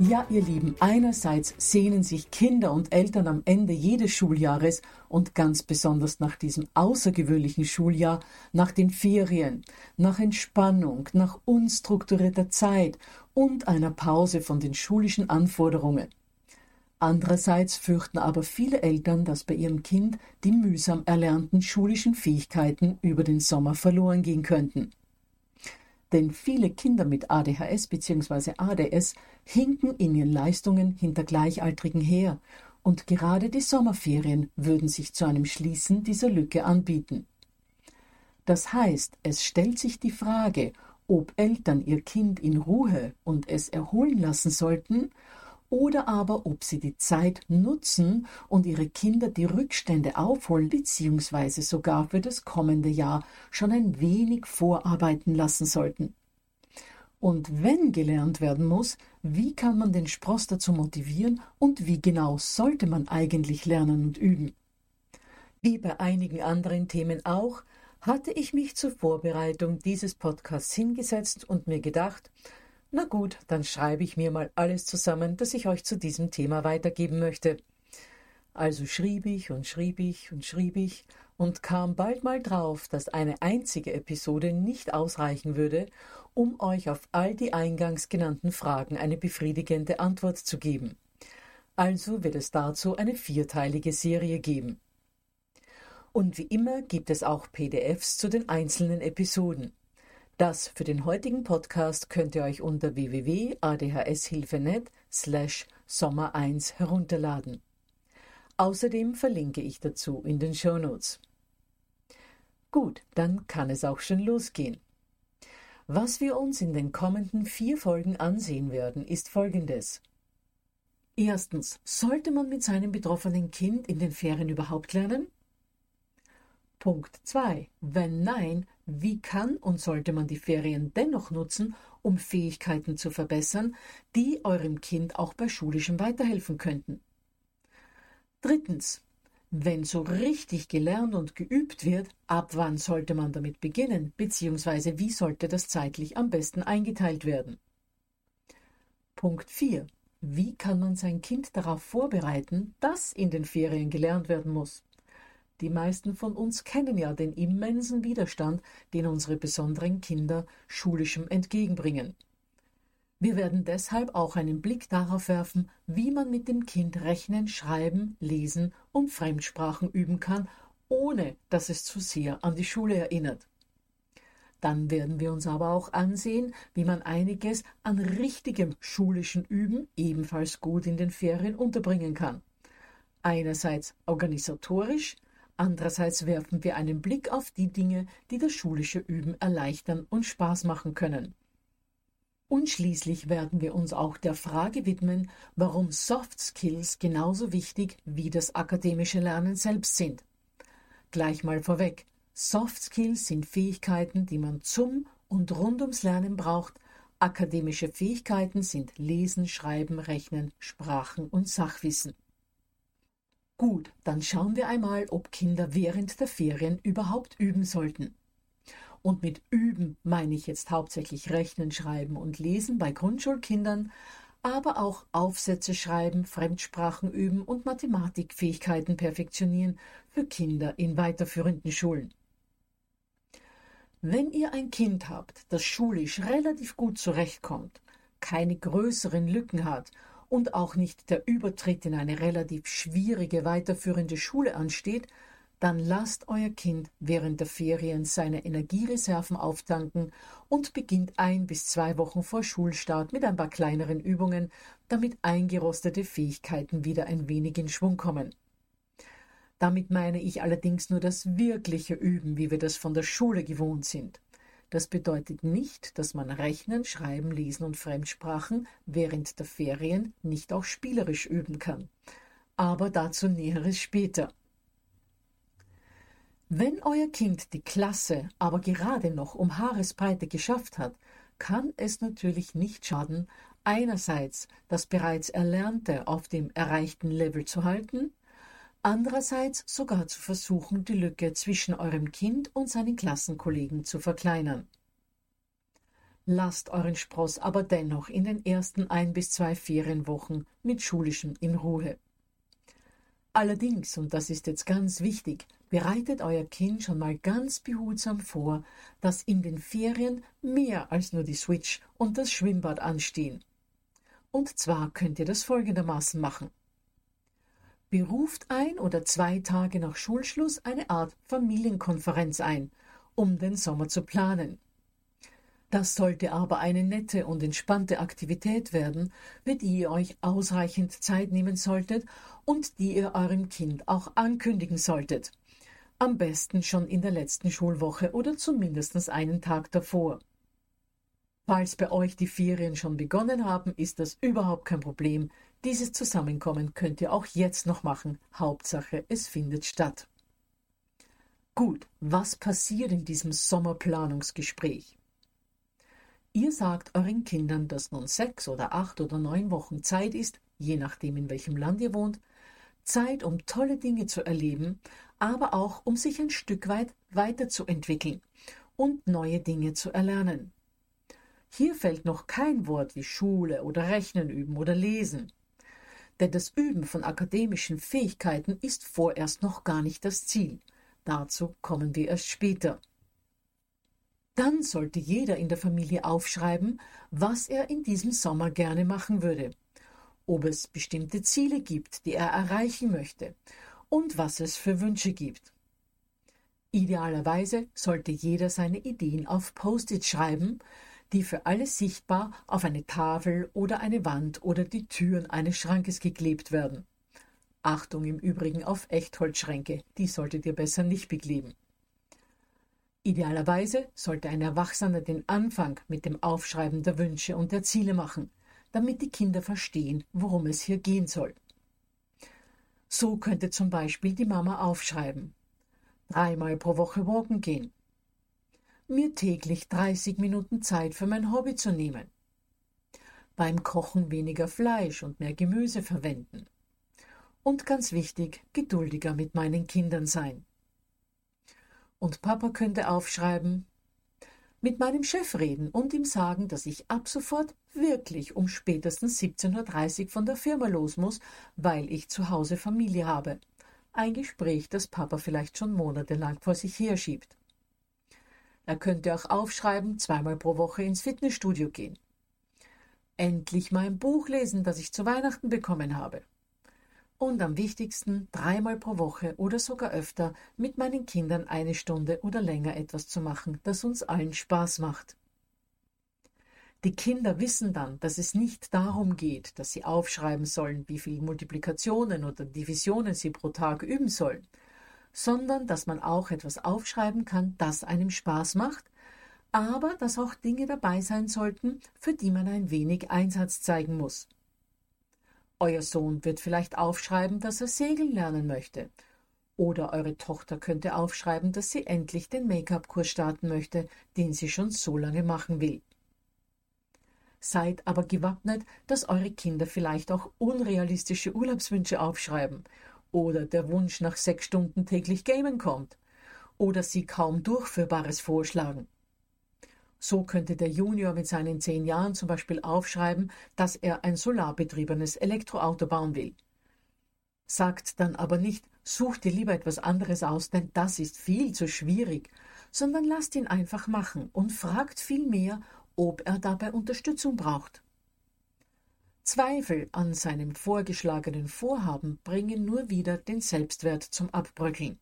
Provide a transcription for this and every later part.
Ja, ihr Lieben, einerseits sehnen sich Kinder und Eltern am Ende jedes Schuljahres und ganz besonders nach diesem außergewöhnlichen Schuljahr nach den Ferien, nach Entspannung, nach unstrukturierter Zeit und einer Pause von den schulischen Anforderungen. Andererseits fürchten aber viele Eltern, dass bei ihrem Kind die mühsam erlernten schulischen Fähigkeiten über den Sommer verloren gehen könnten. Denn viele Kinder mit ADHS bzw. ADS hinken in ihren Leistungen hinter Gleichaltrigen her, und gerade die Sommerferien würden sich zu einem Schließen dieser Lücke anbieten. Das heißt, es stellt sich die Frage, ob Eltern ihr Kind in Ruhe und es erholen lassen sollten oder aber ob sie die Zeit nutzen und ihre Kinder die Rückstände aufholen bzw. sogar für das kommende Jahr schon ein wenig vorarbeiten lassen sollten. Und wenn gelernt werden muss, wie kann man den Spross dazu motivieren und wie genau sollte man eigentlich lernen und üben? Wie bei einigen anderen Themen auch, hatte ich mich zur Vorbereitung dieses Podcasts hingesetzt und mir gedacht, na gut, dann schreibe ich mir mal alles zusammen, das ich euch zu diesem Thema weitergeben möchte. Also schrieb ich und schrieb ich und schrieb ich und kam bald mal drauf, dass eine einzige Episode nicht ausreichen würde, um euch auf all die eingangs genannten Fragen eine befriedigende Antwort zu geben. Also wird es dazu eine vierteilige Serie geben. Und wie immer gibt es auch PDFs zu den einzelnen Episoden. Das für den heutigen Podcast könnt ihr euch unter www.adhshilfe.net slash Sommer 1 herunterladen. Außerdem verlinke ich dazu in den Shownotes. Gut, dann kann es auch schon losgehen. Was wir uns in den kommenden vier Folgen ansehen werden, ist folgendes. Erstens, sollte man mit seinem betroffenen Kind in den Ferien überhaupt lernen? Punkt 2. Wenn nein, wie kann und sollte man die Ferien dennoch nutzen, um Fähigkeiten zu verbessern, die eurem Kind auch bei schulischem weiterhelfen könnten? Drittens. Wenn so richtig gelernt und geübt wird, ab wann sollte man damit beginnen, beziehungsweise wie sollte das zeitlich am besten eingeteilt werden? Punkt 4. Wie kann man sein Kind darauf vorbereiten, dass in den Ferien gelernt werden muss? Die meisten von uns kennen ja den immensen Widerstand, den unsere besonderen Kinder schulischem entgegenbringen. Wir werden deshalb auch einen Blick darauf werfen, wie man mit dem Kind rechnen, schreiben, lesen und Fremdsprachen üben kann, ohne dass es zu sehr an die Schule erinnert. Dann werden wir uns aber auch ansehen, wie man einiges an richtigem schulischen Üben ebenfalls gut in den Ferien unterbringen kann. Einerseits organisatorisch, andererseits werfen wir einen Blick auf die Dinge, die das schulische Üben erleichtern und Spaß machen können. Und schließlich werden wir uns auch der Frage widmen, warum Soft Skills genauso wichtig wie das akademische Lernen selbst sind. Gleich mal vorweg, Soft Skills sind Fähigkeiten, die man zum und rund ums Lernen braucht. Akademische Fähigkeiten sind Lesen, Schreiben, Rechnen, Sprachen und Sachwissen. Gut, dann schauen wir einmal, ob Kinder während der Ferien überhaupt üben sollten. Und mit üben meine ich jetzt hauptsächlich Rechnen, Schreiben und Lesen bei Grundschulkindern, aber auch Aufsätze schreiben, Fremdsprachen üben und Mathematikfähigkeiten perfektionieren für Kinder in weiterführenden Schulen. Wenn ihr ein Kind habt, das schulisch relativ gut zurechtkommt, keine größeren Lücken hat und auch nicht der Übertritt in eine relativ schwierige weiterführende Schule ansteht, dann lasst euer Kind während der Ferien seine Energiereserven auftanken und beginnt ein bis zwei Wochen vor Schulstart mit ein paar kleineren Übungen, damit eingerostete Fähigkeiten wieder ein wenig in Schwung kommen. Damit meine ich allerdings nur das wirkliche Üben, wie wir das von der Schule gewohnt sind. Das bedeutet nicht, dass man Rechnen, Schreiben, Lesen und Fremdsprachen während der Ferien nicht auch spielerisch üben kann. Aber dazu Näheres später. Wenn euer Kind die Klasse aber gerade noch um Haaresbreite geschafft hat, kann es natürlich nicht schaden, einerseits das bereits Erlernte auf dem erreichten Level zu halten andererseits sogar zu versuchen, die Lücke zwischen eurem Kind und seinen Klassenkollegen zu verkleinern. Lasst euren Spross aber dennoch in den ersten ein bis zwei Ferienwochen mit Schulischem in Ruhe. Allerdings, und das ist jetzt ganz wichtig, bereitet euer Kind schon mal ganz behutsam vor, dass in den Ferien mehr als nur die Switch und das Schwimmbad anstehen. Und zwar könnt ihr das folgendermaßen machen beruft ein oder zwei Tage nach Schulschluss eine Art Familienkonferenz ein, um den Sommer zu planen. Das sollte aber eine nette und entspannte Aktivität werden, für die ihr euch ausreichend Zeit nehmen solltet und die ihr eurem Kind auch ankündigen solltet. Am besten schon in der letzten Schulwoche oder zumindest einen Tag davor. Falls bei euch die Ferien schon begonnen haben, ist das überhaupt kein Problem. Dieses Zusammenkommen könnt ihr auch jetzt noch machen. Hauptsache, es findet statt. Gut, was passiert in diesem Sommerplanungsgespräch? Ihr sagt euren Kindern, dass nun sechs oder acht oder neun Wochen Zeit ist, je nachdem in welchem Land ihr wohnt, Zeit, um tolle Dinge zu erleben, aber auch um sich ein Stück weit weiterzuentwickeln und neue Dinge zu erlernen. Hier fällt noch kein Wort wie Schule oder Rechnen üben oder Lesen denn das Üben von akademischen Fähigkeiten ist vorerst noch gar nicht das Ziel. Dazu kommen wir erst später. Dann sollte jeder in der Familie aufschreiben, was er in diesem Sommer gerne machen würde, ob es bestimmte Ziele gibt, die er erreichen möchte und was es für Wünsche gibt. Idealerweise sollte jeder seine Ideen auf Post-it schreiben, die für alle sichtbar auf eine Tafel oder eine Wand oder die Türen eines Schrankes geklebt werden. Achtung im Übrigen auf Echtholzschränke, die solltet ihr besser nicht bekleben. Idealerweise sollte ein Erwachsener den Anfang mit dem Aufschreiben der Wünsche und der Ziele machen, damit die Kinder verstehen, worum es hier gehen soll. So könnte zum Beispiel die Mama aufschreiben. Dreimal pro Woche walken gehen mir täglich 30 Minuten Zeit für mein Hobby zu nehmen. Beim Kochen weniger Fleisch und mehr Gemüse verwenden. Und ganz wichtig, geduldiger mit meinen Kindern sein. Und Papa könnte aufschreiben, mit meinem Chef reden und ihm sagen, dass ich ab sofort wirklich um spätestens 17.30 Uhr von der Firma los muss, weil ich zu Hause Familie habe. Ein Gespräch, das Papa vielleicht schon monatelang vor sich herschiebt. Er könnte auch aufschreiben, zweimal pro Woche ins Fitnessstudio gehen. Endlich mal ein Buch lesen, das ich zu Weihnachten bekommen habe. Und am wichtigsten, dreimal pro Woche oder sogar öfter mit meinen Kindern eine Stunde oder länger etwas zu machen, das uns allen Spaß macht. Die Kinder wissen dann, dass es nicht darum geht, dass sie aufschreiben sollen, wie viele Multiplikationen oder Divisionen sie pro Tag üben sollen, sondern dass man auch etwas aufschreiben kann, das einem Spaß macht, aber dass auch Dinge dabei sein sollten, für die man ein wenig Einsatz zeigen muss. Euer Sohn wird vielleicht aufschreiben, dass er segeln lernen möchte. Oder eure Tochter könnte aufschreiben, dass sie endlich den Make-up-Kurs starten möchte, den sie schon so lange machen will. Seid aber gewappnet, dass eure Kinder vielleicht auch unrealistische Urlaubswünsche aufschreiben oder der Wunsch nach sechs Stunden täglich Gamen kommt oder sie kaum Durchführbares vorschlagen. So könnte der Junior mit seinen zehn Jahren zum Beispiel aufschreiben, dass er ein solarbetriebenes Elektroauto bauen will. Sagt dann aber nicht, such dir lieber etwas anderes aus, denn das ist viel zu schwierig, sondern lasst ihn einfach machen und fragt vielmehr, ob er dabei Unterstützung braucht. Zweifel an seinem vorgeschlagenen Vorhaben bringen nur wieder den Selbstwert zum Abbröckeln.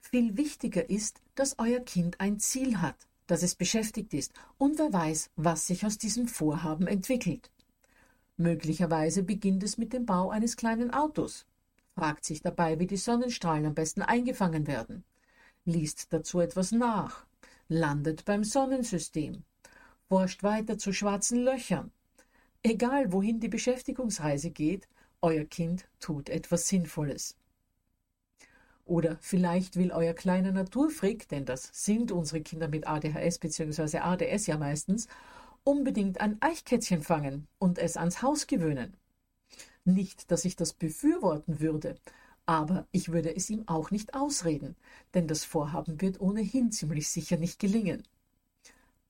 Viel wichtiger ist, dass euer Kind ein Ziel hat, dass es beschäftigt ist und wer weiß, was sich aus diesem Vorhaben entwickelt. Möglicherweise beginnt es mit dem Bau eines kleinen Autos, fragt sich dabei, wie die Sonnenstrahlen am besten eingefangen werden, liest dazu etwas nach, landet beim Sonnensystem, forscht weiter zu schwarzen Löchern. Egal wohin die Beschäftigungsreise geht, euer Kind tut etwas Sinnvolles. Oder vielleicht will euer kleiner Naturfreak, denn das sind unsere Kinder mit ADHS bzw. ADS ja meistens, unbedingt ein Eichkätzchen fangen und es ans Haus gewöhnen. Nicht, dass ich das befürworten würde, aber ich würde es ihm auch nicht ausreden, denn das Vorhaben wird ohnehin ziemlich sicher nicht gelingen.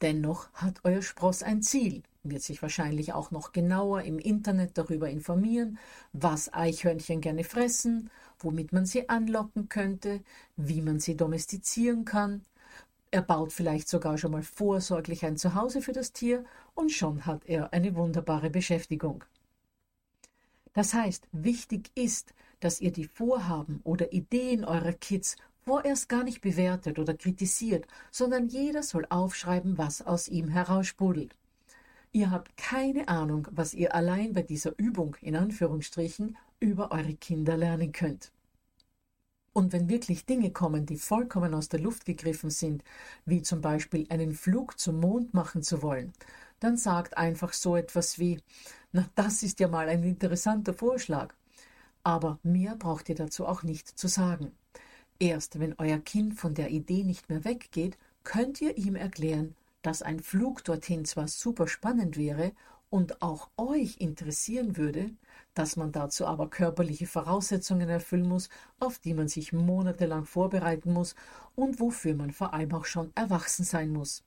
Dennoch hat euer Spross ein Ziel, wird sich wahrscheinlich auch noch genauer im Internet darüber informieren, was Eichhörnchen gerne fressen, womit man sie anlocken könnte, wie man sie domestizieren kann. Er baut vielleicht sogar schon mal vorsorglich ein Zuhause für das Tier und schon hat er eine wunderbare Beschäftigung. Das heißt, wichtig ist, dass ihr die Vorhaben oder Ideen eurer Kids vorerst gar nicht bewertet oder kritisiert, sondern jeder soll aufschreiben, was aus ihm heraussprudelt. Ihr habt keine Ahnung, was ihr allein bei dieser Übung in Anführungsstrichen über eure Kinder lernen könnt. Und wenn wirklich Dinge kommen, die vollkommen aus der Luft gegriffen sind, wie zum Beispiel einen Flug zum Mond machen zu wollen, dann sagt einfach so etwas wie, na, das ist ja mal ein interessanter Vorschlag. Aber mehr braucht ihr dazu auch nicht zu sagen. Erst wenn euer Kind von der Idee nicht mehr weggeht, könnt ihr ihm erklären, dass ein Flug dorthin zwar super spannend wäre und auch euch interessieren würde, dass man dazu aber körperliche Voraussetzungen erfüllen muss, auf die man sich monatelang vorbereiten muss und wofür man vor allem auch schon erwachsen sein muss.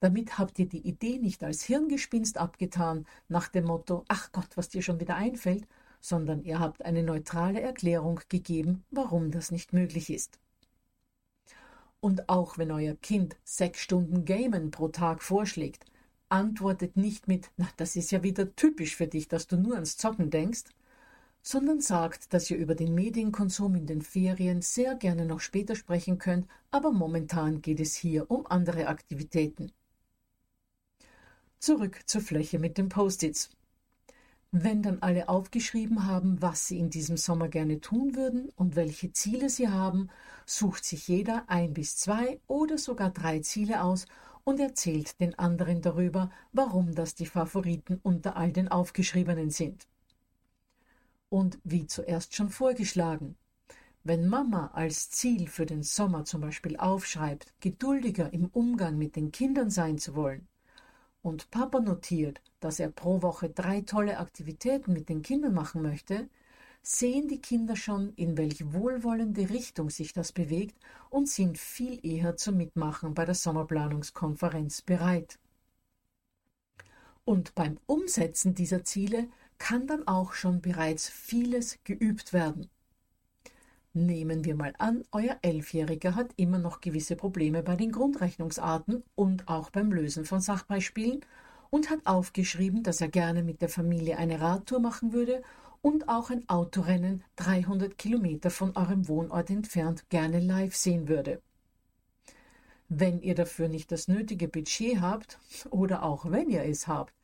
Damit habt ihr die Idee nicht als Hirngespinst abgetan, nach dem Motto, ach Gott, was dir schon wieder einfällt, sondern ihr habt eine neutrale Erklärung gegeben, warum das nicht möglich ist. Und auch wenn euer Kind sechs Stunden Gamen pro Tag vorschlägt, antwortet nicht mit, na, das ist ja wieder typisch für dich, dass du nur ans Zocken denkst, sondern sagt, dass ihr über den Medienkonsum in den Ferien sehr gerne noch später sprechen könnt, aber momentan geht es hier um andere Aktivitäten. Zurück zur Fläche mit den Post-its. Wenn dann alle aufgeschrieben haben, was sie in diesem Sommer gerne tun würden und welche Ziele sie haben, sucht sich jeder ein bis zwei oder sogar drei Ziele aus und erzählt den anderen darüber, warum das die Favoriten unter all den aufgeschriebenen sind. Und wie zuerst schon vorgeschlagen, wenn Mama als Ziel für den Sommer zum Beispiel aufschreibt, geduldiger im Umgang mit den Kindern sein zu wollen, und Papa notiert, dass er pro Woche drei tolle Aktivitäten mit den Kindern machen möchte, sehen die Kinder schon, in welch wohlwollende Richtung sich das bewegt und sind viel eher zum Mitmachen bei der Sommerplanungskonferenz bereit. Und beim Umsetzen dieser Ziele kann dann auch schon bereits vieles geübt werden. Nehmen wir mal an, euer Elfjähriger hat immer noch gewisse Probleme bei den Grundrechnungsarten und auch beim Lösen von Sachbeispielen und hat aufgeschrieben, dass er gerne mit der Familie eine Radtour machen würde und auch ein Autorennen 300 Kilometer von eurem Wohnort entfernt gerne live sehen würde. Wenn ihr dafür nicht das nötige Budget habt, oder auch wenn ihr es habt,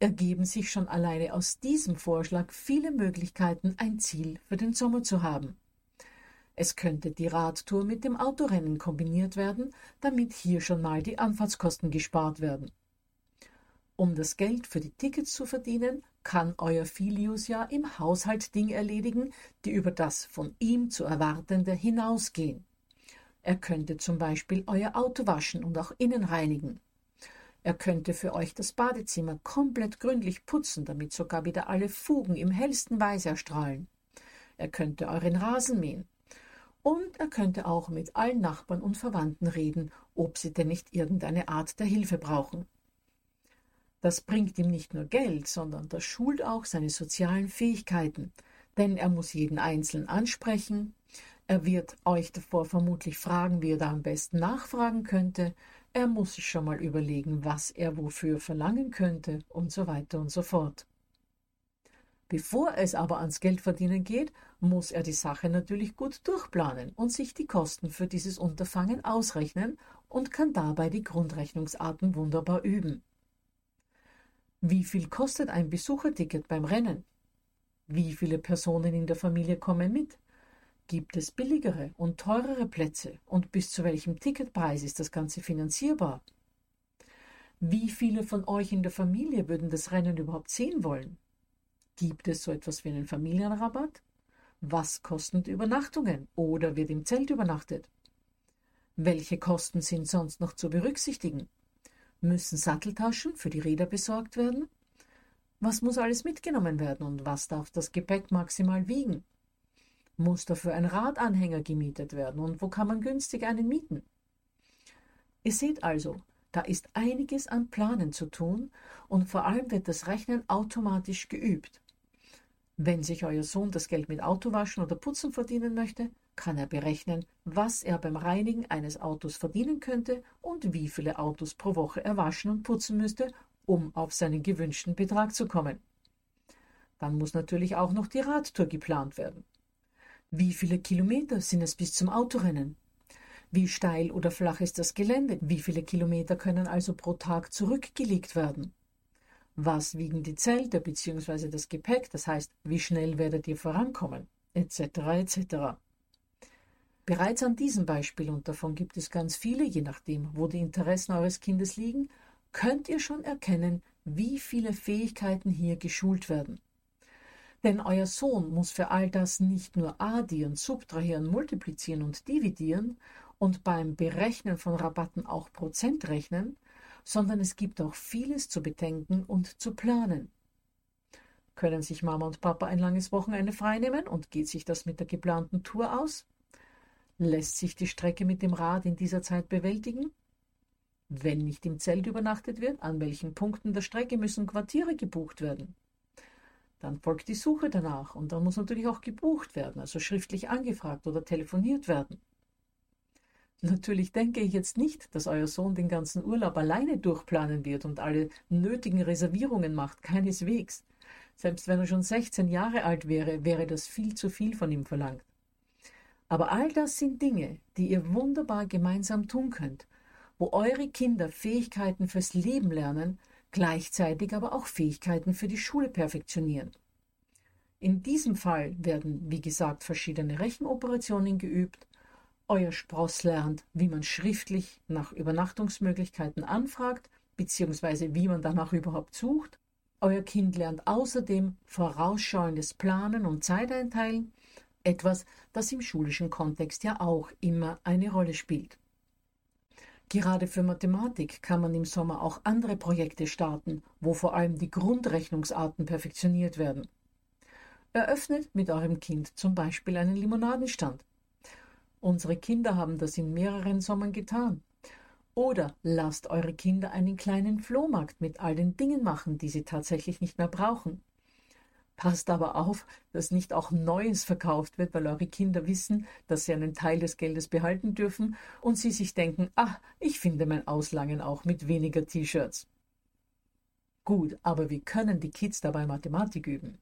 ergeben sich schon alleine aus diesem Vorschlag viele Möglichkeiten, ein Ziel für den Sommer zu haben. Es könnte die Radtour mit dem Autorennen kombiniert werden, damit hier schon mal die Anfahrtskosten gespart werden. Um das Geld für die Tickets zu verdienen, kann euer Filius ja im Haushalt Dinge erledigen, die über das von ihm zu erwartende hinausgehen. Er könnte zum Beispiel euer Auto waschen und auch innen reinigen. Er könnte für euch das Badezimmer komplett gründlich putzen, damit sogar wieder alle Fugen im hellsten Weiß erstrahlen. Er könnte euren Rasen mähen. Und er könnte auch mit allen Nachbarn und Verwandten reden, ob sie denn nicht irgendeine Art der Hilfe brauchen. Das bringt ihm nicht nur Geld, sondern das schult auch seine sozialen Fähigkeiten, denn er muss jeden Einzelnen ansprechen, er wird euch davor vermutlich fragen, wie er da am besten nachfragen könnte, er muss sich schon mal überlegen, was er wofür verlangen könnte und so weiter und so fort. Bevor es aber ans Geldverdienen geht, muss er die Sache natürlich gut durchplanen und sich die Kosten für dieses Unterfangen ausrechnen und kann dabei die Grundrechnungsarten wunderbar üben. Wie viel kostet ein Besucherticket beim Rennen? Wie viele Personen in der Familie kommen mit? Gibt es billigere und teurere Plätze und bis zu welchem Ticketpreis ist das Ganze finanzierbar? Wie viele von euch in der Familie würden das Rennen überhaupt sehen wollen? Gibt es so etwas wie einen Familienrabatt? Was kosten die Übernachtungen oder wird im Zelt übernachtet? Welche Kosten sind sonst noch zu berücksichtigen? Müssen Satteltaschen für die Räder besorgt werden? Was muss alles mitgenommen werden und was darf das Gepäck maximal wiegen? Muss dafür ein Radanhänger gemietet werden und wo kann man günstig einen mieten? Ihr seht also, da ist einiges an Planen zu tun und vor allem wird das Rechnen automatisch geübt. Wenn sich euer Sohn das Geld mit Autowaschen oder Putzen verdienen möchte, kann er berechnen, was er beim Reinigen eines Autos verdienen könnte und wie viele Autos pro Woche er waschen und putzen müsste, um auf seinen gewünschten Betrag zu kommen. Dann muss natürlich auch noch die Radtour geplant werden. Wie viele Kilometer sind es bis zum Autorennen? Wie steil oder flach ist das Gelände? Wie viele Kilometer können also pro Tag zurückgelegt werden? Was wiegen die Zelte bzw. das Gepäck? Das heißt, wie schnell werdet ihr vorankommen? Etc. etc. Bereits an diesem Beispiel, und davon gibt es ganz viele, je nachdem, wo die Interessen eures Kindes liegen, könnt ihr schon erkennen, wie viele Fähigkeiten hier geschult werden. Denn euer Sohn muss für all das nicht nur addieren, subtrahieren, multiplizieren und dividieren und beim Berechnen von Rabatten auch Prozent rechnen, sondern es gibt auch vieles zu bedenken und zu planen. Können sich Mama und Papa ein langes Wochenende freinehmen und geht sich das mit der geplanten Tour aus? Lässt sich die Strecke mit dem Rad in dieser Zeit bewältigen? Wenn nicht im Zelt übernachtet wird, an welchen Punkten der Strecke müssen Quartiere gebucht werden? Dann folgt die Suche danach und dann muss natürlich auch gebucht werden, also schriftlich angefragt oder telefoniert werden. Natürlich denke ich jetzt nicht, dass euer Sohn den ganzen Urlaub alleine durchplanen wird und alle nötigen Reservierungen macht, keineswegs. Selbst wenn er schon 16 Jahre alt wäre, wäre das viel zu viel von ihm verlangt. Aber all das sind Dinge, die ihr wunderbar gemeinsam tun könnt, wo eure Kinder Fähigkeiten fürs Leben lernen, gleichzeitig aber auch Fähigkeiten für die Schule perfektionieren. In diesem Fall werden, wie gesagt, verschiedene Rechenoperationen geübt, euer Spross lernt, wie man schriftlich nach Übernachtungsmöglichkeiten anfragt, beziehungsweise wie man danach überhaupt sucht. Euer Kind lernt außerdem vorausschauendes Planen und Zeiteinteilen, etwas, das im schulischen Kontext ja auch immer eine Rolle spielt. Gerade für Mathematik kann man im Sommer auch andere Projekte starten, wo vor allem die Grundrechnungsarten perfektioniert werden. Eröffnet mit eurem Kind zum Beispiel einen Limonadenstand. Unsere Kinder haben das in mehreren Sommern getan. Oder lasst eure Kinder einen kleinen Flohmarkt mit all den Dingen machen, die sie tatsächlich nicht mehr brauchen. Passt aber auf, dass nicht auch Neues verkauft wird, weil eure Kinder wissen, dass sie einen Teil des Geldes behalten dürfen und sie sich denken, ah, ich finde mein Auslangen auch mit weniger T-Shirts. Gut, aber wie können die Kids dabei Mathematik üben?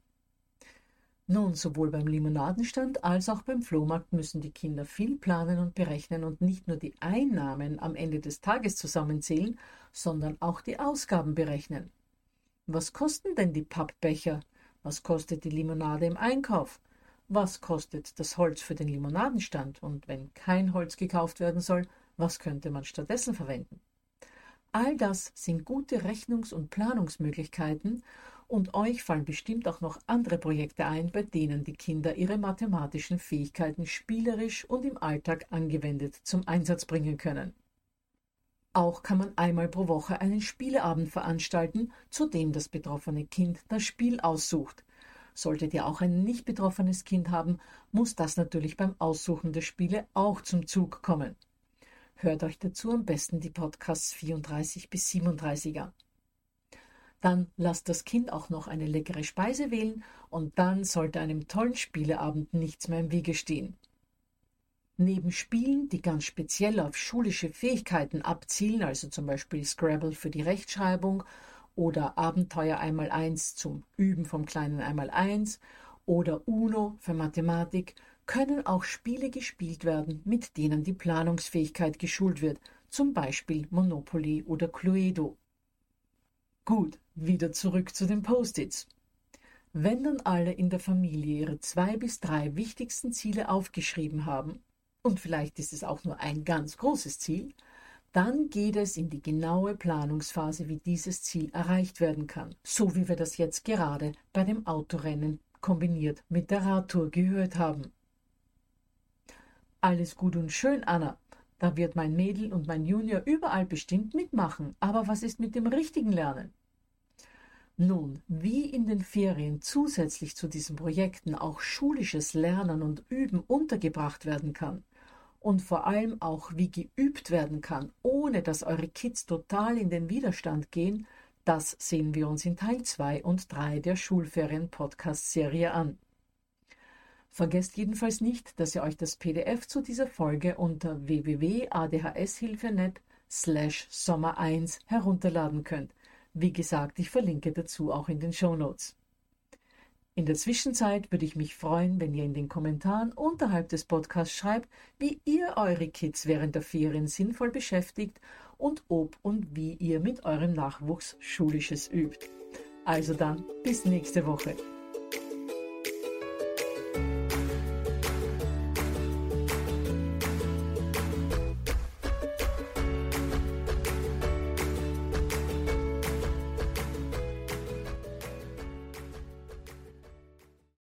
Nun, sowohl beim Limonadenstand als auch beim Flohmarkt müssen die Kinder viel planen und berechnen und nicht nur die Einnahmen am Ende des Tages zusammenzählen, sondern auch die Ausgaben berechnen. Was kosten denn die Pappbecher? Was kostet die Limonade im Einkauf? Was kostet das Holz für den Limonadenstand? Und wenn kein Holz gekauft werden soll, was könnte man stattdessen verwenden? All das sind gute Rechnungs- und Planungsmöglichkeiten und euch fallen bestimmt auch noch andere Projekte ein, bei denen die Kinder ihre mathematischen Fähigkeiten spielerisch und im Alltag angewendet zum Einsatz bringen können. Auch kann man einmal pro Woche einen Spieleabend veranstalten, zu dem das betroffene Kind das Spiel aussucht. Solltet ihr auch ein nicht betroffenes Kind haben, muss das natürlich beim Aussuchen der Spiele auch zum Zug kommen. Hört euch dazu am besten die Podcasts 34 bis 37 an. Dann lasst das Kind auch noch eine leckere Speise wählen und dann sollte einem tollen Spieleabend nichts mehr im Wege stehen. Neben Spielen, die ganz speziell auf schulische Fähigkeiten abzielen, also zum Beispiel Scrabble für die Rechtschreibung oder Abenteuer einmal eins zum Üben vom kleinen einmal eins oder Uno für Mathematik, können auch Spiele gespielt werden, mit denen die Planungsfähigkeit geschult wird, zum Beispiel Monopoly oder Cluedo. Gut, wieder zurück zu den Post-its. Wenn dann alle in der Familie ihre zwei bis drei wichtigsten Ziele aufgeschrieben haben, und vielleicht ist es auch nur ein ganz großes Ziel, dann geht es in die genaue Planungsphase, wie dieses Ziel erreicht werden kann, so wie wir das jetzt gerade bei dem Autorennen kombiniert mit der Radtour gehört haben. Alles gut und schön, Anna. Da wird mein Mädel und mein Junior überall bestimmt mitmachen. Aber was ist mit dem richtigen Lernen? Nun, wie in den Ferien zusätzlich zu diesen Projekten auch schulisches Lernen und Üben untergebracht werden kann und vor allem auch wie geübt werden kann, ohne dass eure Kids total in den Widerstand gehen, das sehen wir uns in Teil 2 und 3 der Schulferien-Podcast-Serie an. Vergesst jedenfalls nicht, dass ihr euch das PDF zu dieser Folge unter www.adhshilfe.net slash Sommer 1 herunterladen könnt. Wie gesagt, ich verlinke dazu auch in den Show Notes. In der Zwischenzeit würde ich mich freuen, wenn ihr in den Kommentaren unterhalb des Podcasts schreibt, wie ihr eure Kids während der Ferien sinnvoll beschäftigt und ob und wie ihr mit eurem Nachwuchs Schulisches übt. Also dann, bis nächste Woche.